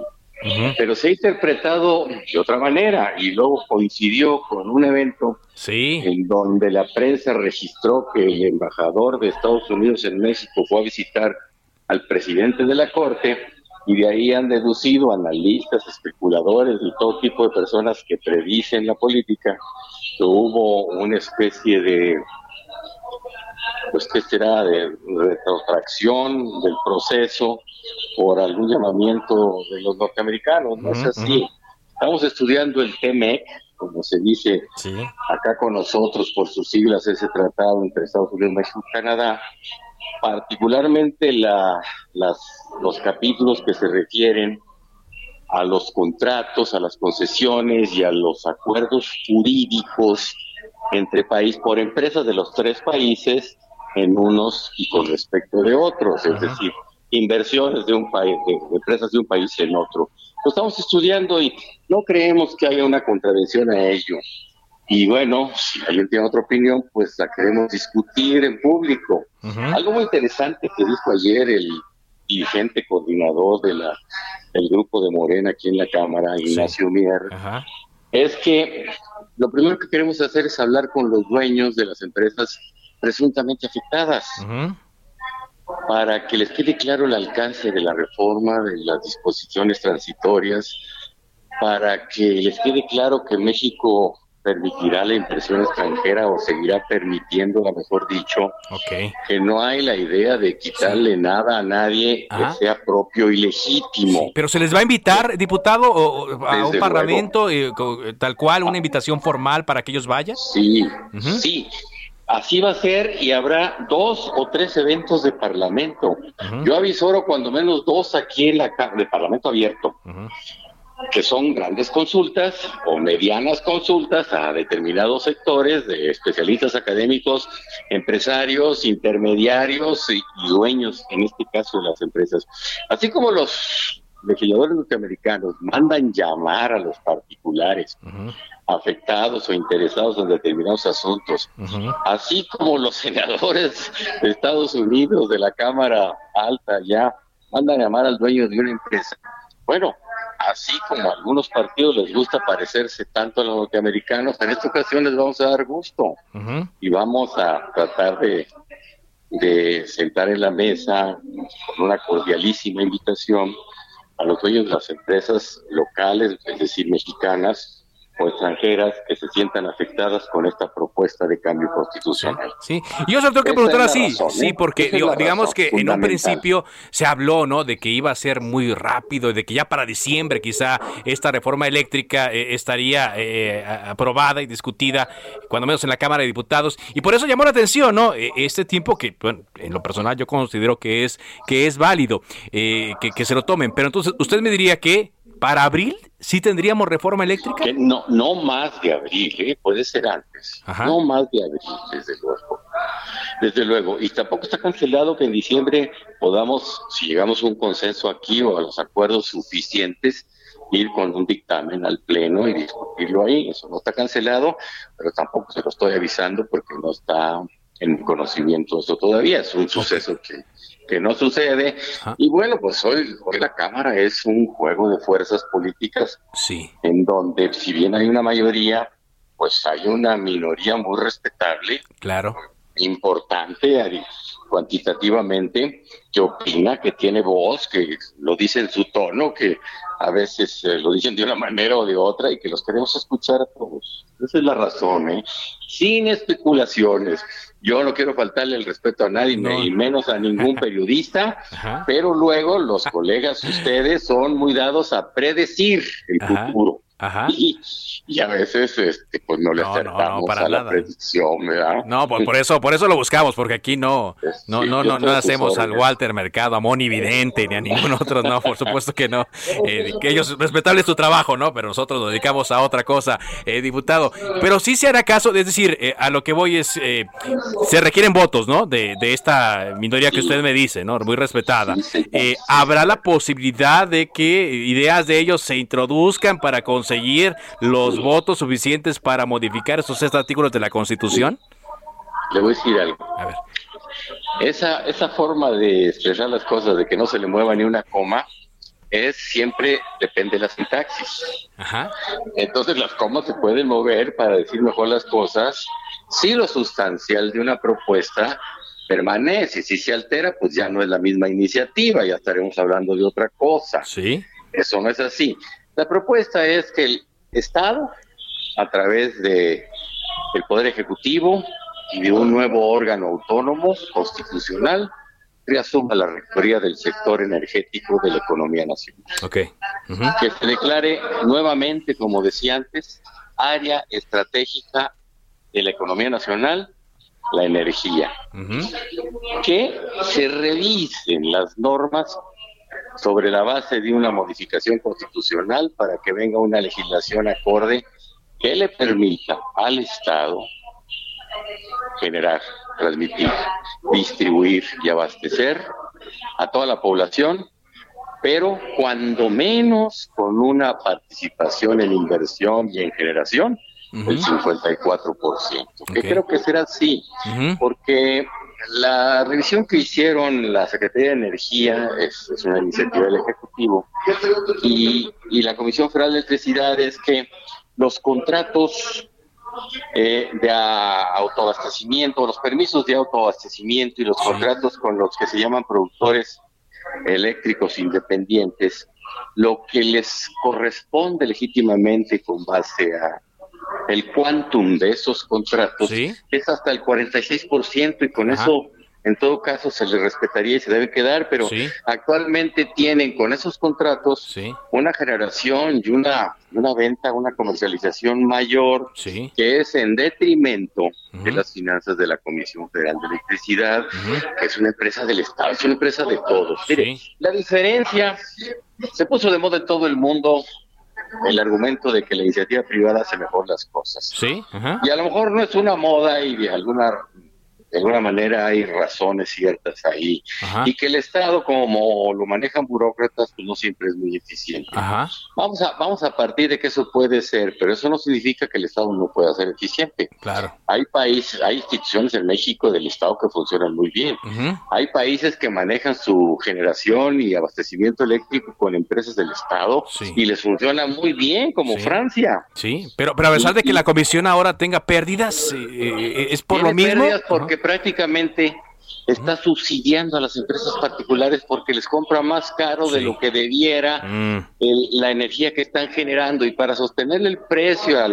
[SPEAKER 12] Pero se ha interpretado de otra manera y luego coincidió con un evento
[SPEAKER 1] sí.
[SPEAKER 12] en donde la prensa registró que el embajador de Estados Unidos en México fue a visitar al presidente de la Corte y de ahí han deducido analistas, especuladores y todo tipo de personas que predicen la política que hubo una especie de, pues, ¿qué será?, de retrotracción del proceso por algún llamamiento de los norteamericanos. No es así. Estamos estudiando el TMEC, como se dice acá con nosotros por sus siglas, ese tratado entre Estados Unidos, México y Canadá, particularmente la, las, los capítulos que se refieren a los contratos, a las concesiones y a los acuerdos jurídicos entre país por empresas de los tres países en unos y con respecto de otros, es decir, inversiones de un país, de, empresas de un país en otro. Lo estamos estudiando y no creemos que haya una contravención a ello. Y bueno, si alguien tiene otra opinión, pues la queremos discutir en público. Algo muy interesante que dijo ayer el dirigente coordinador de la, del grupo de Morena aquí en la Cámara, Ignacio Mier, es que lo primero que queremos hacer es hablar con los dueños de las empresas presuntamente afectadas. para que les quede claro el alcance de la reforma, de las disposiciones transitorias, para que les quede claro que México permitirá la inversión extranjera o seguirá permitiendo, a mejor dicho, que no hay la idea de quitarle nada a nadie que sea propio y legítimo.
[SPEAKER 1] pero se les va a invitar, diputado, o, a un parlamento, eh, tal cual, una invitación formal para que ellos vayan.
[SPEAKER 12] Sí, sí. Así va a ser y habrá dos o tres eventos de parlamento. Yo avisoro cuando menos dos aquí en la de parlamento abierto que son grandes consultas o medianas consultas a determinados sectores de especialistas académicos, empresarios, intermediarios y, dueños, en este caso de las empresas. Así como los legisladores norteamericanos mandan llamar a los particulares afectados o interesados en determinados asuntos, así como los senadores de Estados Unidos, de la Cámara Alta, ya mandan llamar al dueño de una empresa. Bueno, así como a algunos partidos les gusta parecerse tanto a los norteamericanos, en esta ocasión les vamos a dar gusto. Y vamos a tratar de, de sentar en la mesa con una cordialísima invitación a los dueños de las empresas locales, es decir, mexicanas, extranjeras que se sientan afectadas con esta propuesta de cambio constitucional.
[SPEAKER 1] Sí, yo solo tengo que preguntar así, sí, ¿eh? porque digamos que en un principio se habló, ¿no? De que iba a ser muy rápido, de que ya para diciembre quizá esta reforma eléctrica eh, estaría eh, aprobada y discutida, cuando menos en la Cámara de Diputados, y por eso llamó la atención, ¿no? E, este tiempo que, bueno, en lo personal yo considero que es que es válido, que, que se lo tomen, pero entonces usted me diría que para abril ¿Sí tendríamos reforma eléctrica?
[SPEAKER 12] no, no más de abril, ¿eh? puede ser antes. No más de abril, desde luego. Desde luego. Y tampoco está cancelado que en diciembre podamos, si llegamos a un consenso aquí o a los acuerdos suficientes, ir con un dictamen al Pleno y discutirlo ahí. Eso no está cancelado, pero tampoco se lo estoy avisando porque no está en conocimiento eso todavía. Es un suceso que que no sucede. Y bueno, pues hoy, hoy la Cámara es un juego de fuerzas políticas
[SPEAKER 1] sí.
[SPEAKER 12] en donde si bien hay una mayoría, pues hay una minoría muy respetable.
[SPEAKER 1] Claro.
[SPEAKER 12] Importante cuantitativamente, que opina, que tiene voz, que lo dice en su tono, que a veces eh, lo dicen de una manera o de otra y que los queremos escuchar a todos. Esa es la razón, ¿eh? Sin especulaciones, yo no quiero faltarle el respeto a nadie, ni menos a ningún periodista, pero luego los colegas ustedes son muy dados a predecir el futuro.
[SPEAKER 1] Ajá.
[SPEAKER 12] Y, a veces este, pues no le acertamos a la predicción, ¿verdad?
[SPEAKER 1] No, por, por, eso, por eso lo buscamos, porque aquí no, no, no, no, hacemos al Walter Mercado, a Moni Vidente, ni a ningún otro, no, por supuesto que no. Eh, que ellos respetable su trabajo, ¿no? Pero nosotros nos dedicamos a otra cosa, eh, diputado. Pero sí se hará caso, es decir, eh, a lo que voy es, se requieren votos, ¿no? De, de esta minoría que usted me dice, ¿no? Muy respetada. ¿Habrá la posibilidad de que ideas de ellos se introduzcan para conseguir conseguir los votos suficientes para modificar esos seis artículos de la Constitución?
[SPEAKER 12] Le voy a decir algo. A ver. Esa, esa forma de expresar las cosas, de que no se le mueva ni una coma, es siempre depende de la sintaxis.
[SPEAKER 1] Ajá.
[SPEAKER 12] Entonces las comas se pueden mover para decir mejor las cosas. Si lo sustancial de una propuesta permanece, si se altera, pues ya no es la misma iniciativa, ya estaremos hablando de otra cosa.
[SPEAKER 1] Sí.
[SPEAKER 12] Eso no es así. La propuesta es que el Estado, a través de el Poder Ejecutivo y de un nuevo órgano autónomo constitucional, reasuma la rectoría del sector energético de la economía nacional.
[SPEAKER 1] Okay.
[SPEAKER 12] Que se declare nuevamente, como decía antes, área estratégica de la economía nacional, la energía. Que se revisen las normas sobre la base de una modificación constitucional para que venga una legislación acorde que le permita al Estado generar, transmitir, distribuir y abastecer a toda la población, pero cuando menos con una participación en inversión y en generación del 54%. Que creo que será así, porque la revisión que hicieron la Secretaría de Energía es, una iniciativa del Ejecutivo y, la Comisión Federal de Electricidad es que los contratos eh, de autoabastecimiento, los permisos de autoabastecimiento y los contratos con los que se llaman productores eléctricos independientes, lo que les corresponde legítimamente con base a el quantum de esos contratos es hasta el 46% y con eso en todo caso se les respetaría y se debe quedar, pero actualmente tienen con esos contratos una generación y una, una venta, una comercialización mayor que es en detrimento de las finanzas de la Comisión Federal de Electricidad, que es una empresa del Estado, es una empresa de todos. la diferencia se puso de moda en todo el mundo el argumento de que la iniciativa privada hace mejor las cosas.
[SPEAKER 1] Sí.
[SPEAKER 12] Y a lo mejor no es una moda y de alguna de alguna manera hay razones ciertas ahí y que el Estado como lo manejan burócratas pues no siempre es muy eficiente. Vamos a vamos a partir de que eso puede ser, pero eso no significa que el Estado no pueda ser eficiente.
[SPEAKER 1] Claro.
[SPEAKER 12] Hay países, hay instituciones en México del Estado que funcionan muy bien. Hay países que manejan su generación y abastecimiento eléctrico con empresas del Estado y les funciona muy bien, como Francia.
[SPEAKER 1] Sí, pero pero a pesar de que la comisión ahora tenga pérdidas, eh, eh, es por lo mismo.
[SPEAKER 12] porque prácticamente está subsidiando a las empresas particulares porque les compra más caro de lo que debiera mm. la energía que están generando. Y para sostener el precio a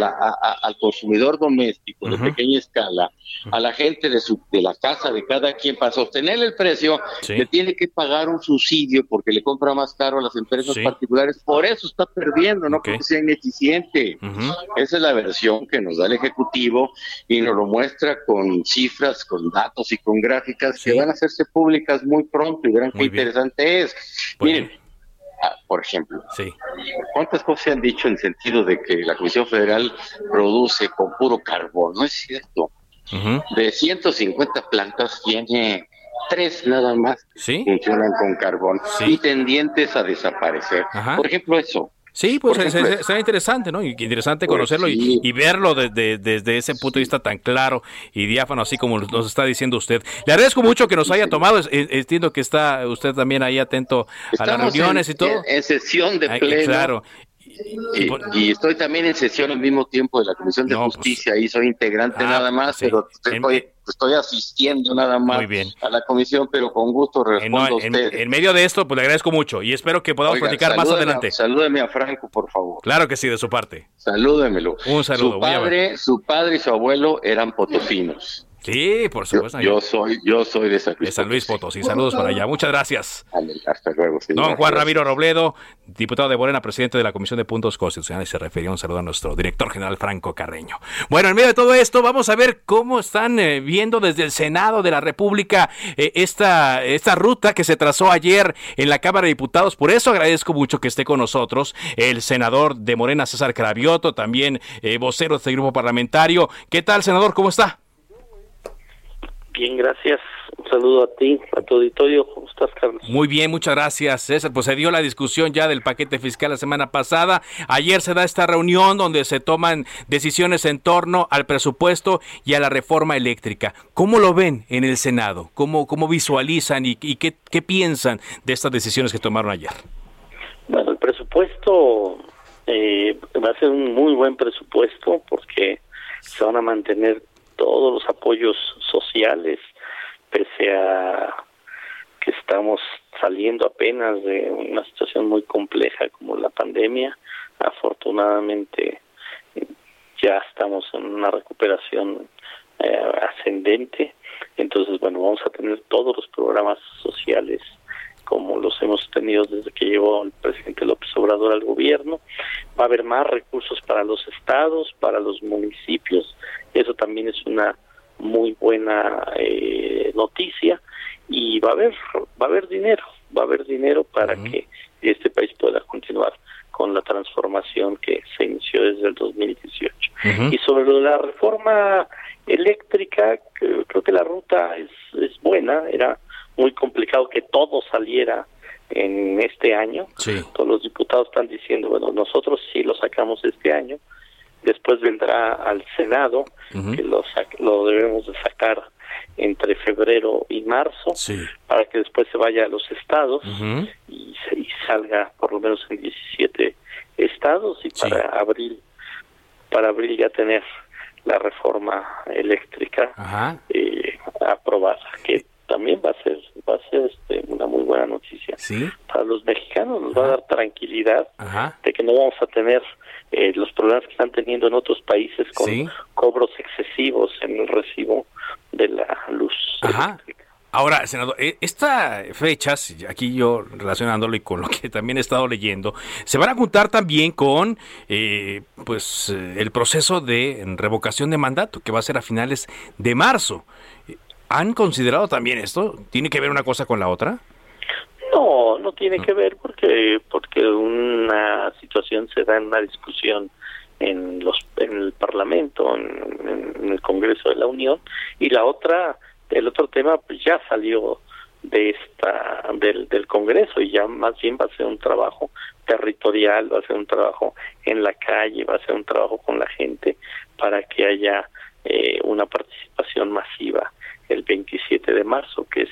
[SPEAKER 12] al consumidor doméstico de pequeña escala, a la gente de, su, de la casa de cada quien, para sostener el precio, le tiene que pagar un subsidio porque le compra más caro a las empresas particulares, por eso está perdiendo, no porque sea ineficiente. Esa es la versión que nos da el Ejecutivo y nos lo muestra con cifras, con datos y con gráficas que van a hacerse públicas muy pronto y verán qué interesante es. Miren, ah, por ejemplo, ¿cuántas cosas se han dicho en sentido de que la Comisión Federal produce con puro carbón? No es cierto. De 150 plantas tiene tres nada más que funcionan con carbón y tendientes a desaparecer. Por ejemplo, eso.
[SPEAKER 1] Sí, pues será interesante, ¿no? interesante pues conocerlo y, verlo desde ese punto de vista tan claro y diáfano, así como nos está diciendo usted. Le agradezco mucho que nos haya tomado. Entiendo que está usted también ahí atento a las reuniones y todo.
[SPEAKER 12] En, sesión de pleno.
[SPEAKER 1] Claro.
[SPEAKER 12] Y, estoy también en sesión al mismo tiempo de la Comisión de pues, Justicia y soy integrante ah, nada más, pero estoy, asistiendo nada más a la comisión, pero con gusto respondo a usted.
[SPEAKER 1] En, medio de esto, pues le agradezco mucho y espero que podamos platicar más adelante.
[SPEAKER 12] Salúdeme a Franco, por favor.
[SPEAKER 1] Claro que sí, de su parte.
[SPEAKER 12] Salúdemelo.
[SPEAKER 1] Un saludo.
[SPEAKER 12] Su padre, su padre y su abuelo eran potosinos.
[SPEAKER 1] Sí, por supuesto.
[SPEAKER 12] Yo, soy, yo soy de San Luis,
[SPEAKER 1] de San Luis Potosí. Saludos para allá. Muchas gracias.
[SPEAKER 12] Hasta luego.
[SPEAKER 1] Don Juan Ramiro Robledo, diputado de Morena, presidente de la Comisión de Puntos Constitucionales, se refería un saludo a nuestro director general Franco Carreño. Bueno, en medio de todo esto, vamos a ver cómo están eh, viendo desde el Senado de la República eh, esta, esta ruta que se trazó ayer en la Cámara de Diputados. Por eso agradezco mucho que esté con nosotros el senador de Morena, César Cravioto, también eh, vocero de este grupo parlamentario. ¿Qué tal, senador? ¿Cómo está?
[SPEAKER 13] Bien, gracias. Un saludo a ti, a tu auditorio. ¿Cómo estás, Carlos?
[SPEAKER 1] Muy bien, muchas gracias, César. Pues se dio la discusión ya del paquete fiscal la semana pasada. Ayer se da esta reunión donde se toman decisiones en torno al presupuesto y a la reforma eléctrica. ¿Cómo lo ven en el Senado? ¿Cómo, cómo visualizan y, qué, qué piensan de estas decisiones que tomaron ayer?
[SPEAKER 13] Bueno, el presupuesto eh, va a ser un muy buen presupuesto porque se van a mantener todos los apoyos sociales, pese a que estamos saliendo apenas de una situación muy compleja como la pandemia. Afortunadamente ya estamos en una recuperación eh, ascendente. Entonces, bueno, vamos a tener todos los programas sociales como los hemos tenido desde que llegó el presidente López Obrador al gobierno. Va a haber más recursos para los estados, para los municipios. Eso también es una muy buena eh, noticia y va a haber va a haber dinero, va a haber dinero para que este país pueda continuar con la transformación que se inició desde el 2018. Y sobre la reforma eléctrica, creo que la ruta es, es buena, era muy complicado que todo saliera en este año. Todos los diputados están diciendo, bueno, nosotros sí lo sacamos este año, después vendrá al Senado, que lo, lo debemos de sacar entre febrero y marzo, para que después se vaya a los estados y, salga por lo menos en 17 estados y para abril, para abril ya tener la reforma eléctrica eh, aprobada, que también va a ser va a ser este, una muy buena noticia. Para los mexicanos nos va a dar tranquilidad de que no vamos a tener eh, los problemas que están teniendo en otros países con cobros excesivos en el recibo de la luz.
[SPEAKER 1] Ahora, senador, eh, estas fechas, aquí yo relacionándolo y con lo que también he estado leyendo, se van a juntar también con eh, pues el proceso de revocación de mandato que va a ser a finales de marzo. ¿Han considerado también esto? ¿Tiene que ver una cosa con la otra?
[SPEAKER 13] No, no tiene que ver porque porque una situación se da en una discusión en los en el Parlamento, en, el Congreso de la Unión y la otra el otro tema pues ya salió de esta del, del Congreso y ya más bien va a ser un trabajo territorial, va a ser un trabajo en la calle, va a ser un trabajo con la gente para que haya eh, una participación masiva el 27 de marzo, que es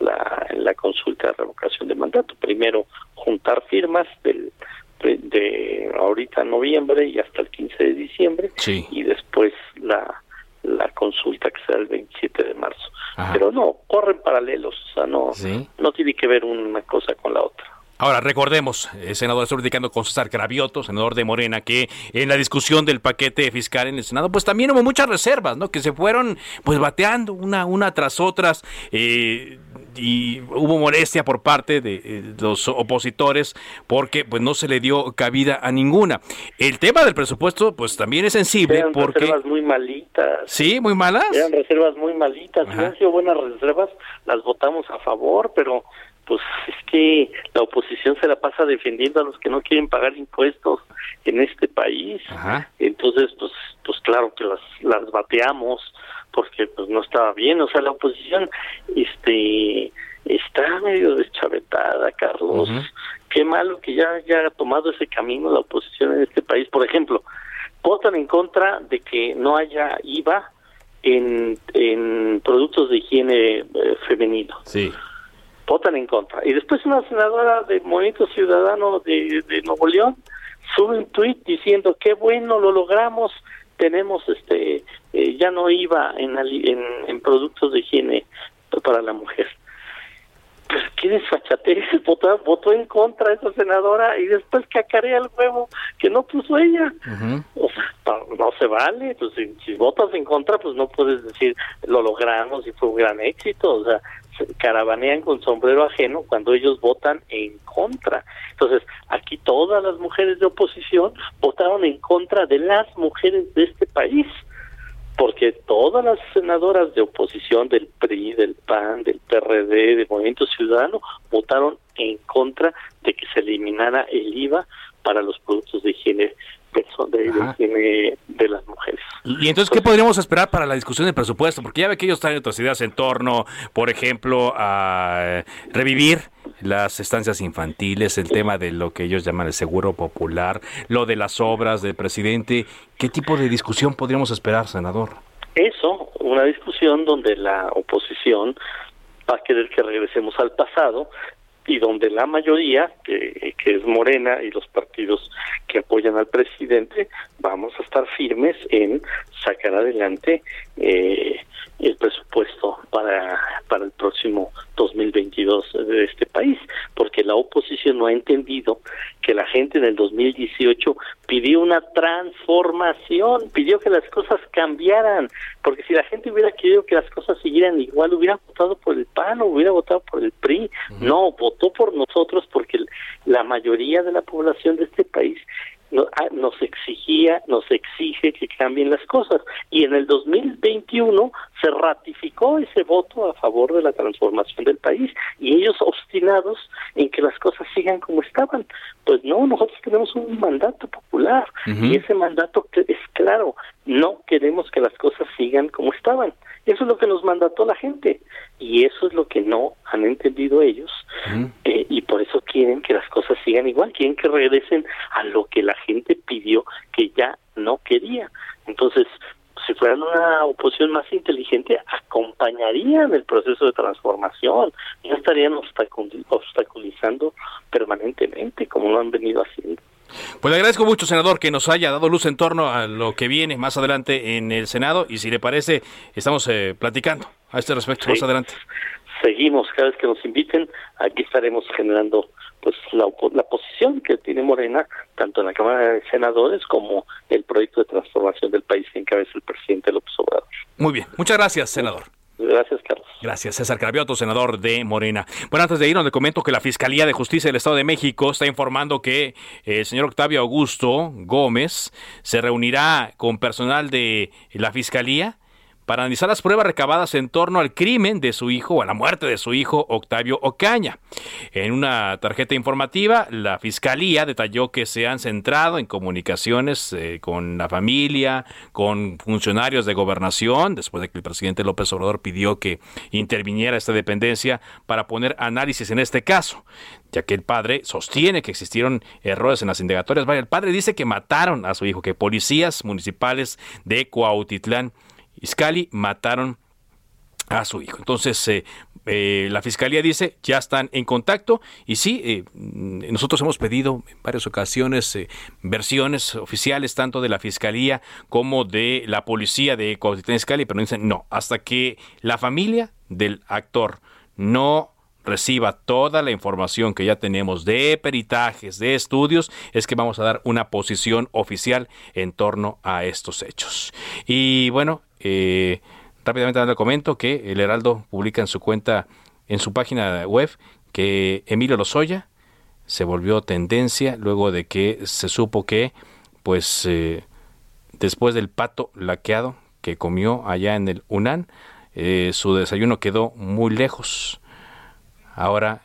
[SPEAKER 13] la, la consulta de revocación de mandato. Primero, juntar firmas del, de, ahorita noviembre y hasta el 15 de diciembre, y después la, la consulta que será el 27 de marzo. Pero no, corren paralelos, o sea, no, no tiene que ver una cosa con la otra.
[SPEAKER 1] Ahora, recordemos, el senador está criticando con César Cravioto, senador de Morena, que en la discusión del paquete fiscal en el Senado, pues también hubo muchas reservas, ¿no? Que se fueron, pues, bateando una, una tras otras, eh, y hubo molestia por parte de eh, los opositores porque, pues, no se le dio cabida a ninguna. El tema del presupuesto, pues, también es sensible
[SPEAKER 13] Eran
[SPEAKER 1] porque...
[SPEAKER 13] reservas muy malitas.
[SPEAKER 1] Sí, muy malas.
[SPEAKER 13] Eran reservas muy malitas. Si han sido buenas reservas, las votamos a favor, pero pues es que la oposición se la pasa defendiendo a los que no quieren pagar impuestos en este país. Entonces, pues, pues claro que las, las bateamos porque pues no estaba bien. O sea, la oposición, este, está medio deschavetada, Carlos. Qué malo que ya haya tomado ese camino la oposición en este país. Por ejemplo, votan en contra de que no haya IVA en, en productos de higiene eh, femenino.
[SPEAKER 1] Sí
[SPEAKER 13] votan en contra. Y después una senadora del Movimiento Ciudadano de, de Nuevo León sube un tuit diciendo qué bueno lo logramos, tenemos este eh, ya no iba en, en, en productos de higiene para la mujer. Pues qué desfachatez, votó, votó en contra esa senadora y después cacarea el huevo que no puso ella. O sea, no, se vale, pues si, si, votas en contra, pues no puedes decir lo logramos y fue un gran éxito. O sea, caravanean con sombrero ajeno cuando ellos votan en contra. Entonces, aquí todas las mujeres de oposición votaron en contra de las mujeres de este país, porque todas las senadoras de oposición del PRI, del PAN, del PRD, del Movimiento Ciudadano, votaron en contra de que se eliminara el IVA para los productos de higiene de, de, las mujeres.
[SPEAKER 1] ¿Y entonces qué podríamos esperar para la discusión del presupuesto? Porque ya ve que ellos traen otras ideas en torno, por ejemplo, a revivir las estancias infantiles, el tema de lo que ellos llaman el seguro popular, lo de las obras del presidente. ¿Qué tipo de discusión podríamos esperar, senador?
[SPEAKER 13] Eso, una discusión donde la oposición va a querer que regresemos al pasado y donde la mayoría, que, es Morena y los partidos que apoyan al presidente, vamos a estar firmes en sacar adelante eh, el presupuesto para, para el próximo 2022 de este país, porque la oposición no ha entendido que la gente en el 2018 pidió una transformación, pidió que las cosas cambiaran, porque si la gente hubiera querido que las cosas siguieran igual, hubiera votado por el PAN o hubiera votado por el PRI. No, votó por nosotros porque la mayoría de la población de este país nos exigía, nos exige que cambien las cosas. Y en el 2021 se ratificó ese voto a favor de la transformación del país y ellos obstinados en que las cosas sigan como estaban. Pues no, nosotros tenemos un mandato popular y ese mandato es claro, no queremos que las cosas sigan como estaban. Eso es lo que nos mandató la gente y eso es lo que no han entendido ellos eh, y por eso quieren que las cosas sigan igual, quieren que regresen a lo que la gente pidió que ya no quería. Entonces, si fueran una oposición más inteligente, acompañarían el proceso de transformación, no estarían obstaculizando permanentemente como lo han venido haciendo.
[SPEAKER 1] Pues le agradezco mucho, senador, que nos haya dado luz en torno a lo que viene más adelante en el Senado y si le parece, estamos eh, platicando a este respecto más adelante.
[SPEAKER 13] Seguimos, cada vez que nos inviten, aquí estaremos generando pues la, la posición que tiene Morena, tanto en la Cámara de Senadores como el proyecto de transformación del país que encabeza el presidente López Obrador.
[SPEAKER 1] Muy bien, muchas gracias, senador.
[SPEAKER 13] Gracias, Carlos.
[SPEAKER 1] Gracias, César Cravioto, senador de Morena. Bueno, antes de irnos, le comento que la Fiscalía de Justicia del Estado de México está informando que el señor Octavio Augusto Gómez se reunirá con personal de la Fiscalía para analizar las pruebas recabadas en torno al crimen de su hijo o a la muerte de su hijo Octavio Ocaña. En una tarjeta informativa, la Fiscalía detalló que se han centrado en comunicaciones eh, con la familia, con funcionarios de gobernación, después de que el presidente López Obrador pidió que interviniera esta dependencia para poner análisis en este caso ya que el padre sostiene que existieron errores en las indagatorias. El padre dice que mataron a su hijo, que policías municipales de Cuautitlán Iscali mataron a su hijo. Entonces, eh, eh, la fiscalía dice, ya están en contacto y sí, eh, nosotros hemos pedido en varias ocasiones versiones oficiales tanto de la fiscalía como de la policía de Cuautitlán Iscali, pero dicen no, hasta que la familia del actor no reciba toda la información que ya tenemos de peritajes, de estudios, es que vamos a dar una posición oficial en torno a estos hechos. Y bueno, eh, rápidamente le comento que el Heraldo publica en su cuenta, en su página web, que Emilio Lozoya se volvió tendencia luego de que se supo que, pues, eh, después del pato laqueado que comió allá en el UNAN, eh, su desayuno quedó muy lejos. Ahora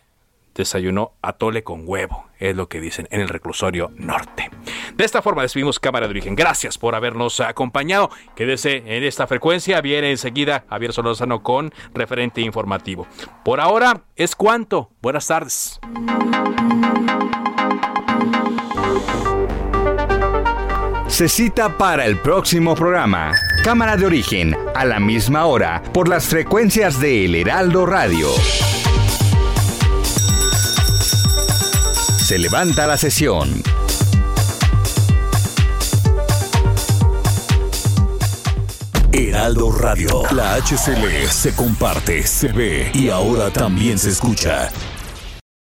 [SPEAKER 1] desayunó atole con huevo, es lo que dicen en el reclusorio norte. De esta forma despedimos Cámara de Origen. Gracias por habernos acompañado. Quédese en esta frecuencia. Viene enseguida Javier Solórzano con referente informativo. Por ahora es cuanto. Buenas tardes.
[SPEAKER 14] Se cita para el próximo programa. Cámara de Origen, a la misma hora, por las frecuencias de El Heraldo Radio. Se levanta la sesión.
[SPEAKER 15] Heraldo Radio. La HCL se comparte, se ve y ahora también se escucha.